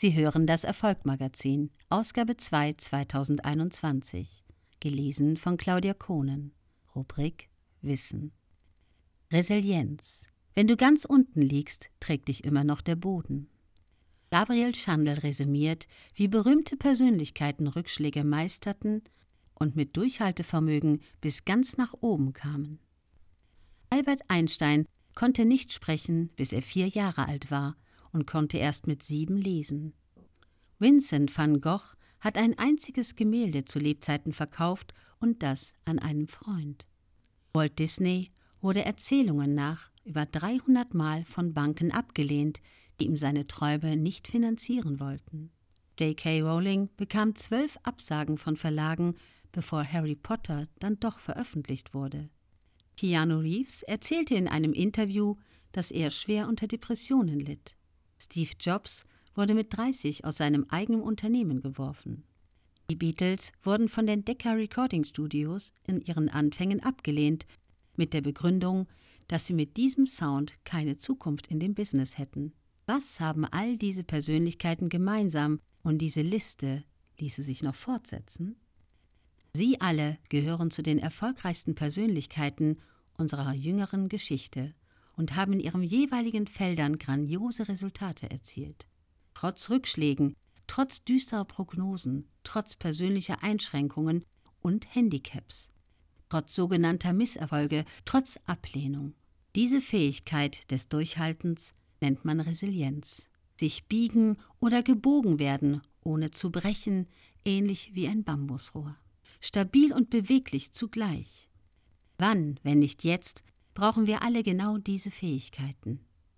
Sie hören das Erfolgmagazin, Ausgabe 2 2021, gelesen von Claudia Kohnen, Rubrik Wissen. Resilienz. Wenn du ganz unten liegst, trägt dich immer noch der Boden. Gabriel Schandl resümiert, wie berühmte Persönlichkeiten Rückschläge meisterten und mit Durchhaltevermögen bis ganz nach oben kamen. Albert Einstein konnte nicht sprechen, bis er vier Jahre alt war und konnte erst mit sieben lesen. Vincent van Gogh hat ein einziges Gemälde zu Lebzeiten verkauft und das an einen Freund. Walt Disney wurde Erzählungen nach über 300 Mal von Banken abgelehnt, die ihm seine Träume nicht finanzieren wollten. J.K. Rowling bekam zwölf Absagen von Verlagen, bevor Harry Potter dann doch veröffentlicht wurde. Keanu Reeves erzählte in einem Interview, dass er schwer unter Depressionen litt. Steve Jobs wurde mit 30 aus seinem eigenen Unternehmen geworfen. Die Beatles wurden von den Decca Recording Studios in ihren Anfängen abgelehnt, mit der Begründung, dass sie mit diesem Sound keine Zukunft in dem Business hätten. Was haben all diese Persönlichkeiten gemeinsam und diese Liste ließe sich noch fortsetzen? Sie alle gehören zu den erfolgreichsten Persönlichkeiten unserer jüngeren Geschichte und haben in ihren jeweiligen Feldern grandiose Resultate erzielt. Trotz Rückschlägen, trotz düsterer Prognosen, trotz persönlicher Einschränkungen und Handicaps, trotz sogenannter Misserfolge, trotz Ablehnung. Diese Fähigkeit des Durchhaltens nennt man Resilienz. Sich biegen oder gebogen werden, ohne zu brechen, ähnlich wie ein Bambusrohr. Stabil und beweglich zugleich. Wann, wenn nicht jetzt, brauchen wir alle genau diese Fähigkeiten.